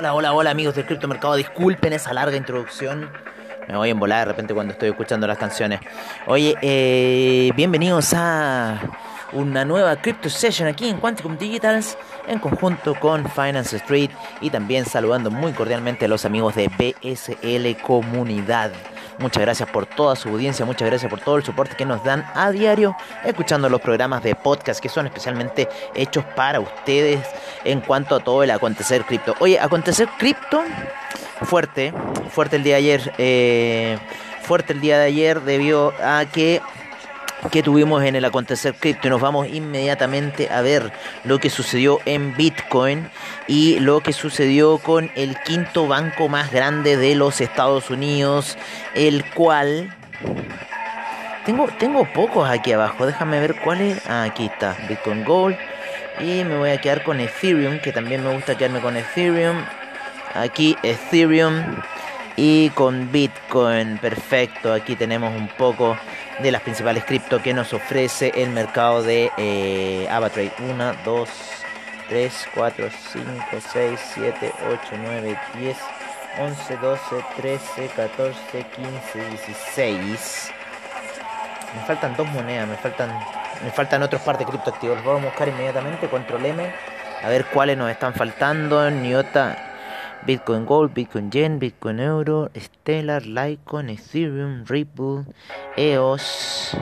Hola, hola, hola amigos del criptomercado. Disculpen esa larga introducción. Me voy a embolar de repente cuando estoy escuchando las canciones. Oye, eh, bienvenidos a una nueva Crypto Session aquí en Quanticum Digitals en conjunto con Finance Street y también saludando muy cordialmente a los amigos de BSL Comunidad. Muchas gracias por toda su audiencia, muchas gracias por todo el soporte que nos dan a diario escuchando los programas de podcast que son especialmente hechos para ustedes en cuanto a todo el acontecer cripto. Oye, acontecer cripto fuerte, fuerte el día de ayer, eh, fuerte el día de ayer debido a que que tuvimos en el acontecer cripto y nos vamos inmediatamente a ver lo que sucedió en Bitcoin y lo que sucedió con el quinto banco más grande de los Estados Unidos, el cual tengo tengo pocos aquí abajo, déjame ver cuál es. Ah, aquí está, Bitcoin Gold y me voy a quedar con Ethereum, que también me gusta quedarme con Ethereum. Aquí Ethereum y con Bitcoin, perfecto. Aquí tenemos un poco de las principales cripto que nos ofrece el mercado de eh, Avatrade. 1, 2, 3, 4, 5, 6, 7, 8, 9, 10, 11, 12, 13, 14, 15, 16. Me faltan dos monedas, me faltan, me faltan otros par de criptoactivos. Los vamos a buscar inmediatamente, control M, a ver cuáles nos están faltando. Niota Bitcoin Gold, Bitcoin Yen, Bitcoin Euro, Stellar, Litecoin, Ethereum, Ripple, EOS.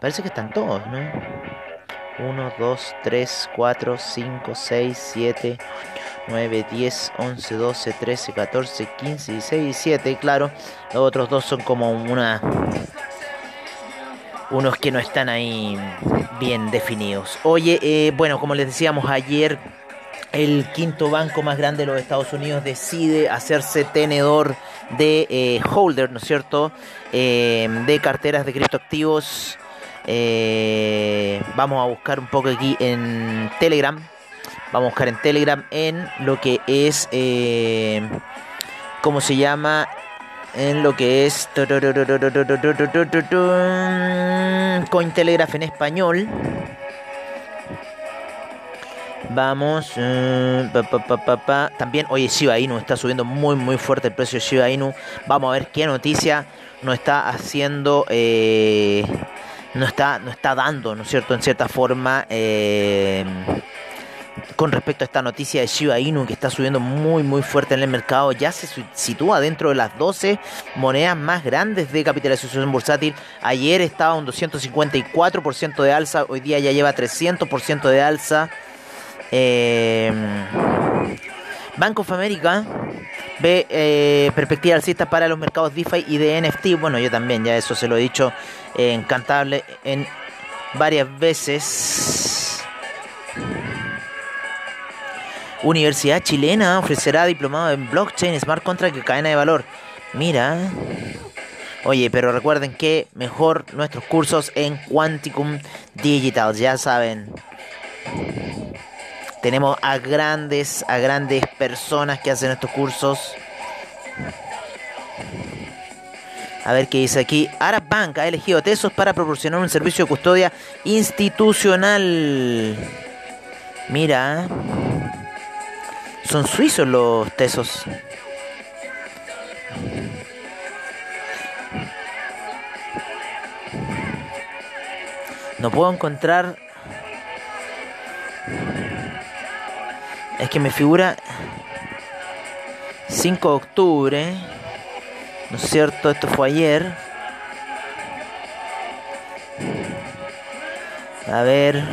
Parece que están todos, ¿no? 1, 2, 3, 4, 5, 6, 7, 9, 10, 11, 12, 13, 14, 15, 16, 17. Claro, los otros dos son como una. Unos que no están ahí bien definidos. Oye, eh, bueno, como les decíamos ayer el quinto banco más grande de los Estados Unidos decide hacerse tenedor de eh, holder, ¿no es cierto?, eh, de carteras de criptoactivos. Eh, vamos a buscar un poco aquí en Telegram. Vamos a buscar en Telegram en lo que es, ¿cómo se llama? En lo que es Cointelegraph en español. Vamos. También, oye, Shiba Inu está subiendo muy, muy fuerte el precio de Shiba Inu. Vamos a ver qué noticia nos está haciendo. Eh, no está, está dando, ¿no es cierto? En cierta forma. Eh, con respecto a esta noticia de Shiba Inu que está subiendo muy muy fuerte en el mercado, ya se sitúa dentro de las 12 monedas más grandes de capitalización bursátil. Ayer estaba un 254% de alza, hoy día ya lleva 300% de alza. Eh, Bank of America ve eh, perspectiva alcista para los mercados DeFi y de NFT. Bueno, yo también, ya eso se lo he dicho encantable en varias veces. Universidad chilena ofrecerá diplomado en blockchain, smart contract y cadena de valor. Mira. Oye, pero recuerden que mejor nuestros cursos en Quanticum Digital, ya saben. Tenemos a grandes, a grandes personas que hacen estos cursos. A ver qué dice aquí. Arab Bank ha elegido Tesos para proporcionar un servicio de custodia institucional. Mira. Son suizos los Tesos. No puedo encontrar Es que me figura 5 de octubre. ¿No es cierto? Esto fue ayer. A ver.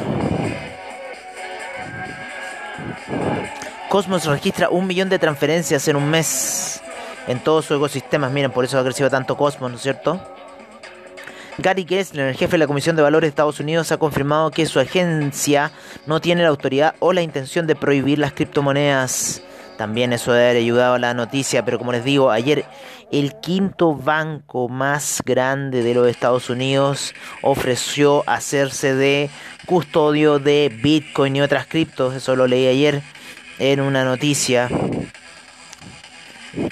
Cosmos registra un millón de transferencias en un mes en todos sus ecosistemas. Miren, por eso ha crecido tanto Cosmos, ¿no es cierto? Gary Gessler, el jefe de la Comisión de Valores de Estados Unidos, ha confirmado que su agencia no tiene la autoridad o la intención de prohibir las criptomonedas. También eso debe haber ayudado a la noticia, pero como les digo, ayer el quinto banco más grande de los Estados Unidos ofreció hacerse de custodio de Bitcoin y otras criptos. Eso lo leí ayer en una noticia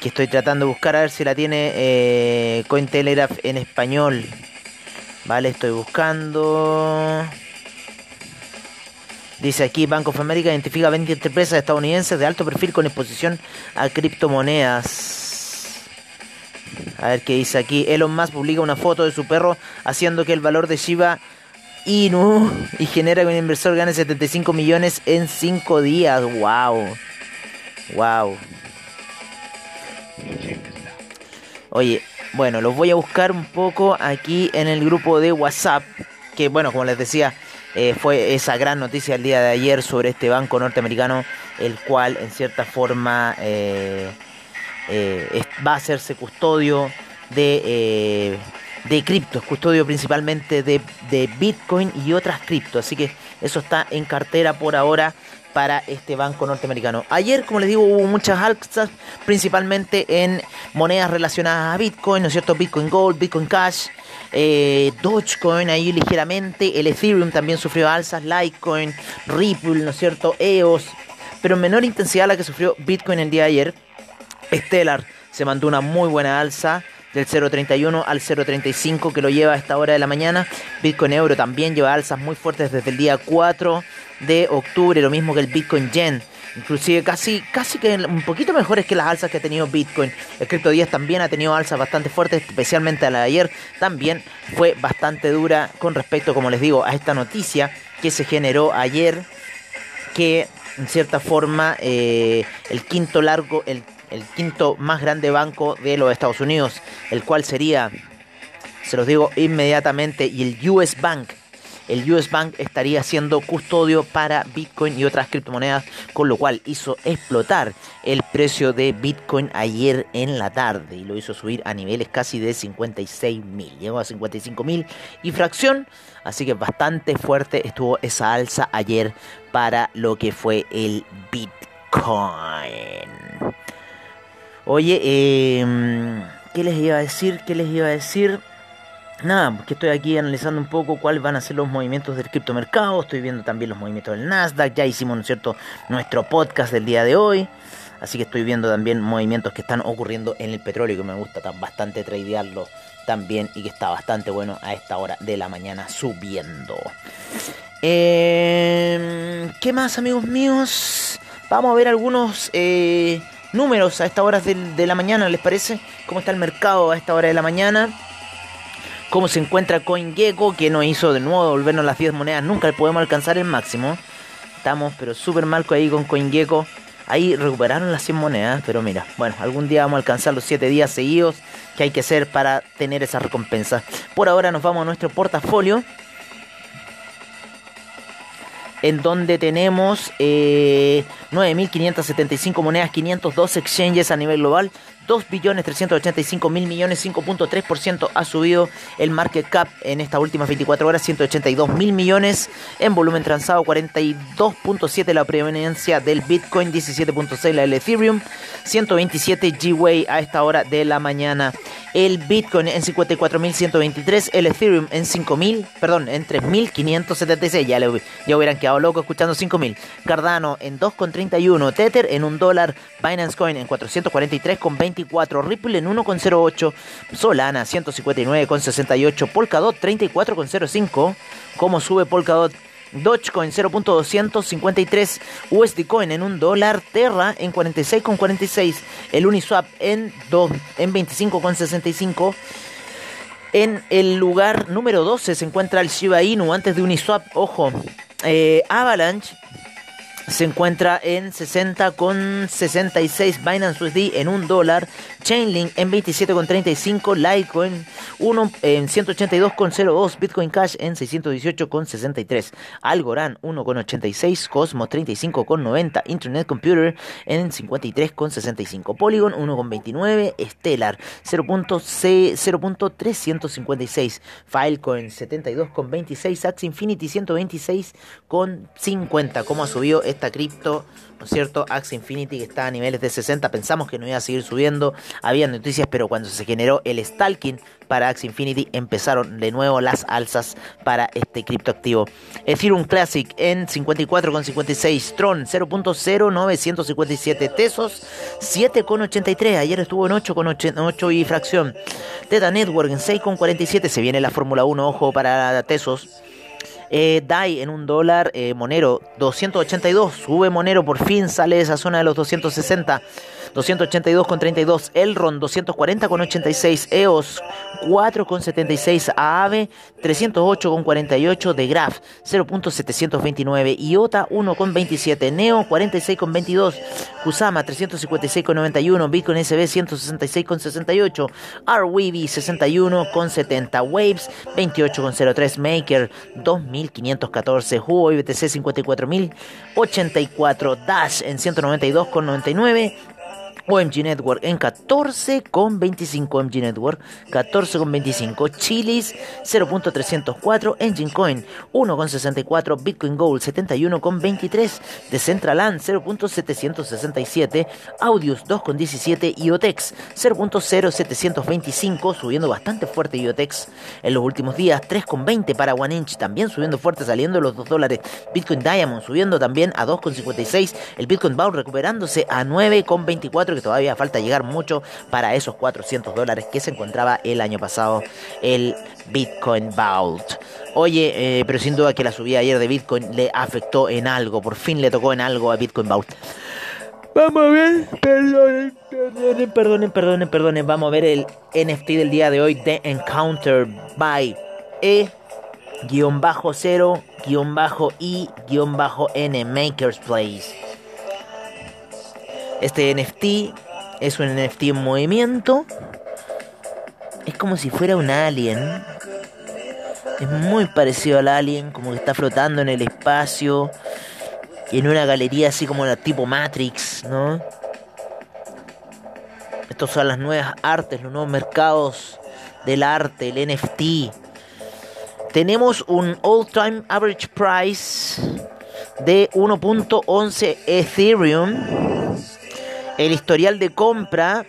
que estoy tratando de buscar a ver si la tiene eh, Cointelegraph en español. Vale, estoy buscando. Dice aquí, Bank of America identifica 20 empresas estadounidenses de alto perfil con exposición a criptomonedas. A ver qué dice aquí. Elon Musk publica una foto de su perro haciendo que el valor de Shiba Inu y genera que un inversor gane 75 millones en 5 días. Wow. Wow. Oye, bueno, los voy a buscar un poco aquí en el grupo de WhatsApp. Que bueno, como les decía, eh, fue esa gran noticia el día de ayer sobre este banco norteamericano, el cual en cierta forma eh, eh, va a hacerse custodio de, de criptos, custodio principalmente de, de Bitcoin y otras criptos. Así que eso está en cartera por ahora para este banco norteamericano. Ayer, como les digo, hubo muchas alzas, principalmente en monedas relacionadas a Bitcoin, ¿no es cierto? Bitcoin Gold, Bitcoin Cash, eh, Dogecoin ahí ligeramente, el Ethereum también sufrió alzas, Litecoin, Ripple, ¿no es cierto? EOS, pero en menor intensidad la que sufrió Bitcoin el día de ayer. Stellar se mandó una muy buena alza del 0.31 al 0.35 que lo lleva a esta hora de la mañana. Bitcoin Euro también lleva alzas muy fuertes desde el día 4 de octubre, lo mismo que el Bitcoin Yen. Inclusive casi, casi que un poquito mejores que las alzas que ha tenido Bitcoin. El Crypto 10 también ha tenido alzas bastante fuertes, especialmente a la de ayer. También fue bastante dura con respecto, como les digo, a esta noticia que se generó ayer. Que en cierta forma eh, el quinto largo, el, el quinto más grande banco de los Estados Unidos, el cual sería, se los digo inmediatamente, y el US Bank el US Bank estaría siendo custodio para Bitcoin y otras criptomonedas, con lo cual hizo explotar el precio de Bitcoin ayer en la tarde y lo hizo subir a niveles casi de 56 mil. Llegó a 55 mil y fracción, así que bastante fuerte estuvo esa alza ayer para lo que fue el Bitcoin. Oye, eh, ¿qué les iba a decir? ¿Qué les iba a decir? Nada, que estoy aquí analizando un poco cuáles van a ser los movimientos del criptomercado, estoy viendo también los movimientos del Nasdaq, ya hicimos, ¿no es cierto?, nuestro podcast del día de hoy, así que estoy viendo también movimientos que están ocurriendo en el petróleo, que me gusta bastante tradearlo también y que está bastante bueno a esta hora de la mañana subiendo. Eh, ¿Qué más, amigos míos? Vamos a ver algunos eh, números a esta hora de, de la mañana, ¿les parece? ¿Cómo está el mercado a esta hora de la mañana? cómo se encuentra CoinGecko, que nos hizo de nuevo volvernos las 10 monedas. Nunca podemos alcanzar el máximo. Estamos pero súper mal ahí con CoinGecko. Ahí recuperaron las 100 monedas, pero mira, bueno, algún día vamos a alcanzar los 7 días seguidos que hay que hacer para tener esa recompensa. Por ahora nos vamos a nuestro portafolio en donde tenemos eh, 9.575 monedas, 502 exchanges a nivel global, 2.385.000 millones, 5.3% ha subido el market cap en estas últimas 24 horas, 182.000 millones en volumen transado, 42.7 la preeminencia del Bitcoin, 17.6 la del Ethereum, 127 G-Way a esta hora de la mañana. El Bitcoin en 54.123, el Ethereum en 5.000, perdón, en 3.576, ya, le, ya hubieran quedado locos escuchando 5.000. Cardano en 2.31, Tether en 1 dólar, Binance Coin en 443.20 Ripple en 1,08, Solana 159,68, Polkadot 34,05, como sube Polkadot Dogecoin 0.253, USD Coin en 1 dólar, Terra en 46,46, el Uniswap en, 2, en 25,65. En el lugar número 12 se encuentra el Shiba Inu antes de Uniswap, ojo, eh, Avalanche se encuentra en 60,66 Binance USD en 1 dólar, Chainlink en 27,35, Litecoin 1 en 182,02, Bitcoin Cash en 618,63, Algorand 1,86, Cosmos 35,90, Internet Computer en 53,65, Polygon 1,29, Stellar 0.356, Filecoin 72,26, Axie Infinity 126,50. ¿Cómo ha subido este esta cripto, ¿no es cierto? Axie Infinity que está a niveles de 60, pensamos que no iba a seguir subiendo, había noticias, pero cuando se generó el stalking para Axie Infinity empezaron de nuevo las alzas para este criptoactivo. Ethereum Classic en 54,56, Tron 0.0957 Tesos 7,83, ayer estuvo en 8,8 y fracción. Teta Network en 6,47, se viene la Fórmula 1, ojo para Tesos Eh, DAI en un dólar, eh, Monero 282, sube Monero, por fin sale de esa zona de los 260. 282,32 Elron, 240,86 EOS, 4,76 AAVE, 308,48 de Graph, 0.729 IOTA, 1,27 Neo, 46,22 Kusama, 356,91 Bitcoin SB, 166,68 RWB, 61,70 Waves, 28,03 Maker, 2.514 Huawei BTC, 54.084 Dash en 192,99 OMG Network en 14,25 OMG Network, 14,25 Chilis 0.304 Engine Coin 1,64 Bitcoin Gold 71,23 Decentraland 0.767 Audius 2,17 IOTEX 0.0725 subiendo bastante fuerte IOTEX en los últimos días. 3,20 para One Inch también subiendo fuerte saliendo los 2 dólares. Bitcoin Diamond subiendo también a 2,56 el Bitcoin Bound recuperándose a 9,24 que todavía falta llegar mucho para esos 400 dólares que se encontraba el año pasado el Bitcoin Vault. Oye, eh, pero sin duda que la subida ayer de Bitcoin le afectó en algo, por fin le tocó en algo a Bitcoin Vault. Vamos a ver, perdonen, perdonen, perdonen, perdonen. Vamos a ver el NFT del día de hoy de Encounter by E guion bajo 0 guion bajo I guion bajo N Makers Place. Este NFT es un NFT en movimiento. Es como si fuera un alien. Es muy parecido al alien, como que está flotando en el espacio. Y en una galería así como la tipo Matrix, ¿no? Estos son las nuevas artes, los nuevos mercados del arte, el NFT. Tenemos un all-time average price de 1.11 Ethereum el historial de compra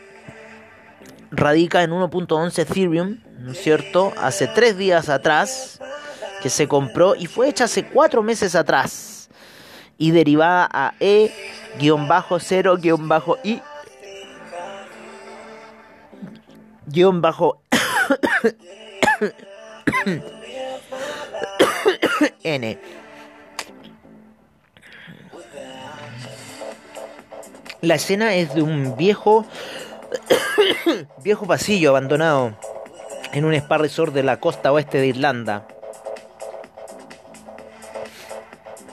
radica en 1.11 Ethereum, ¿no es cierto? Hace tres días atrás que se compró y fue hecha hace cuatro meses atrás y derivada a E-0-I guion bajo N La escena es de un viejo viejo pasillo abandonado en un spa de la costa oeste de Irlanda.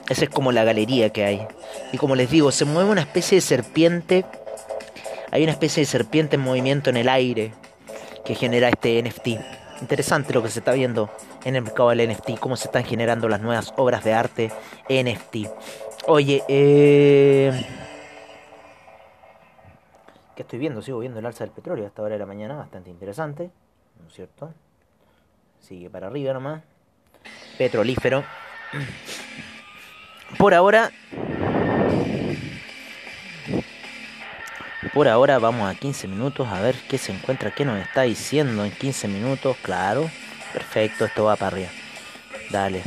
Esa es como la galería que hay. Y como les digo, se mueve una especie de serpiente. Hay una especie de serpiente en movimiento en el aire que genera este NFT. Interesante lo que se está viendo en el mercado del NFT, cómo se están generando las nuevas obras de arte NFT. Oye, eh que estoy viendo, sigo viendo el alza del petróleo a esta hora de la mañana, bastante interesante, ¿no es cierto? Sigue para arriba nomás. Petrolífero. Por ahora. Por ahora vamos a 15 minutos a ver qué se encuentra, qué nos está diciendo en 15 minutos. Claro, perfecto, esto va para arriba. Dale.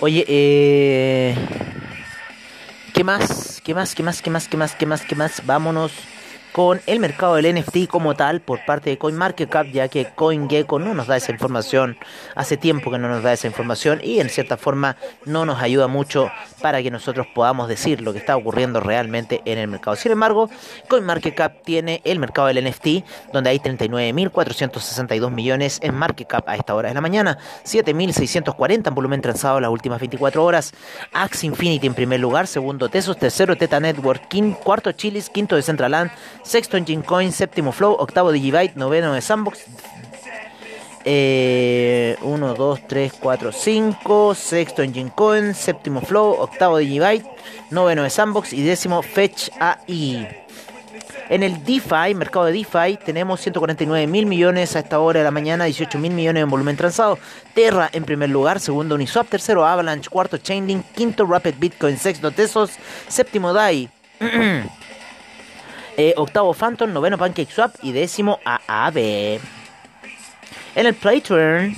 Oye, eh. ¿Qué más? ¿Qué más? ¿Qué más? ¿Qué más? ¿Qué más? ¿Qué más? ¿Qué más? Vámonos con el mercado del NFT como tal por parte de CoinMarketCap, ya que CoinGecko no nos da esa información, hace tiempo que no nos da esa información y en cierta forma no nos ayuda mucho para que nosotros podamos decir lo que está ocurriendo realmente en el mercado. Sin embargo, CoinMarketCap tiene el mercado del NFT, donde hay 39.462 millones en market cap a esta hora de la mañana, 7.640 en volumen transado las últimas 24 horas, Axe Infinity en primer lugar, segundo Tesos, tercero Teta Network, cuarto Chilis, quinto de Centraland, sexto Engine Coin, séptimo Flow, octavo Digibyte, noveno de Sandbox. 1, 2, 3, 4, 5, sexto Engine Coin, séptimo Flow, octavo Digibyte, noveno de Sandbox y décimo Fetch AI. En el DeFi, mercado de DeFi, tenemos 149 mil millones a esta hora de la mañana, 18 mil millones en volumen transado. Terra en primer lugar, segundo Uniswap, tercero Avalanche, cuarto Chainlink, quinto Rapid Bitcoin, sexto Tesos, séptimo DAI. Eh, octavo Phantom, noveno PancakeSwap y décimo AAB. En el Play Turn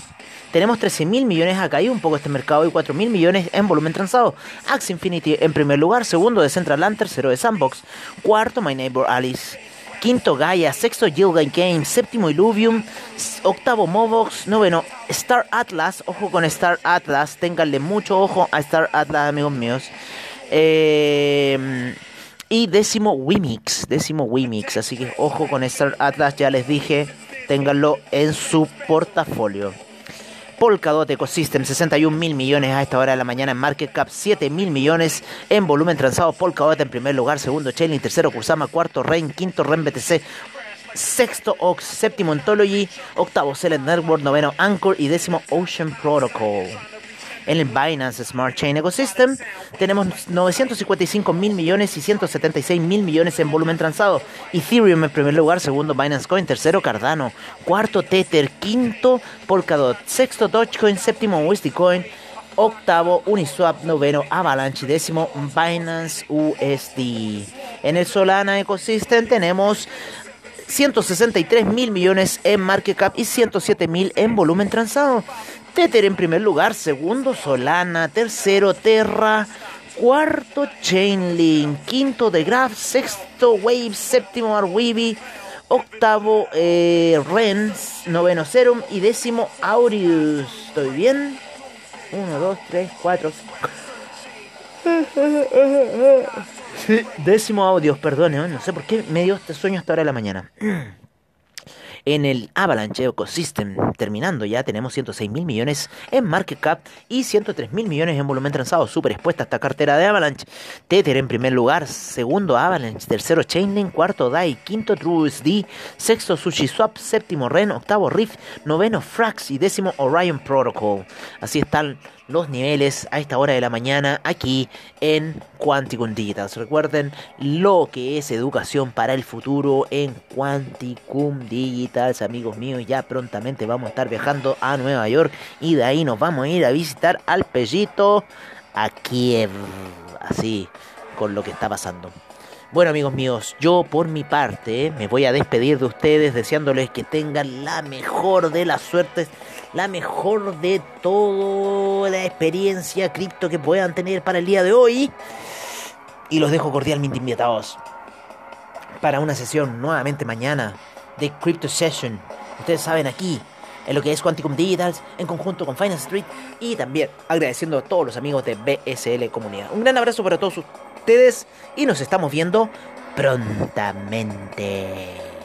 tenemos 13 mil millones, ha caído un poco este mercado y 4 mil millones en volumen transado. Axe Infinity en primer lugar, segundo de Central Land, tercero de Sandbox, cuarto My Neighbor Alice, quinto Gaia, sexto Gilgate Games, séptimo Illuvium, octavo Movox, noveno Star Atlas, ojo con Star Atlas, ténganle mucho ojo a Star Atlas, amigos míos. Eh, y décimo Wimix, décimo Wimix, así que ojo con Star Atlas, ya les dije, ténganlo en su portafolio. Polkadot Ecosystem, 61 mil millones a esta hora de la mañana. En market cap, 7 mil millones. En volumen transado. Polkadot en primer lugar, segundo Chainlink, tercero Kusama, cuarto Rain, quinto Ren BTC, sexto Ox, séptimo Ontology, octavo Select Network, noveno Anchor. Y décimo Ocean Protocol. En el Binance Smart Chain Ecosystem tenemos 955 mil millones y 176 mil millones en volumen transado. Ethereum en primer lugar, segundo Binance Coin, tercero Cardano, cuarto Tether, quinto Polkadot, sexto Dogecoin, séptimo Coin, octavo Uniswap, noveno Avalanche décimo Binance USD. En el Solana Ecosystem tenemos 163 mil millones en market cap y 107 mil en volumen transado. Tether en primer lugar, segundo Solana, tercero Terra, cuarto Chainlink, quinto The Graph, sexto Wave, séptimo Arweeby, octavo eh, Ren, noveno Serum y décimo Aureus. ¿Estoy bien? Uno, dos, tres, cuatro. Décimo audios, perdón, no sé por qué me dio este sueño hasta ahora de la mañana. En el Avalanche Ecosystem, terminando ya, tenemos 106 mil millones en market cap y 103 mil millones en volumen transado. Súper expuesta esta cartera de Avalanche. Tether en primer lugar, segundo Avalanche, tercero Chainlink, cuarto DAI, quinto TrueSD, sexto SushiSwap, séptimo Ren, octavo Rift, noveno Frax y décimo Orion Protocol. Así están los niveles a esta hora de la mañana aquí en Quanticum Digitals. Recuerden lo que es educación para el futuro en Quanticum Digitals, amigos míos. Ya prontamente vamos a estar viajando a Nueva York y de ahí nos vamos a ir a visitar al Pellito a. Así con lo que está pasando. Bueno amigos míos, yo por mi parte me voy a despedir de ustedes deseándoles que tengan la mejor de las suertes, la mejor de toda la experiencia cripto que puedan tener para el día de hoy. Y los dejo cordialmente invitados para una sesión nuevamente mañana de Crypto Session. Ustedes saben aquí, en lo que es Quanticum Digitals, en conjunto con Finance Street y también agradeciendo a todos los amigos de BSL Comunidad. Un gran abrazo para todos ustedes y nos estamos viendo prontamente.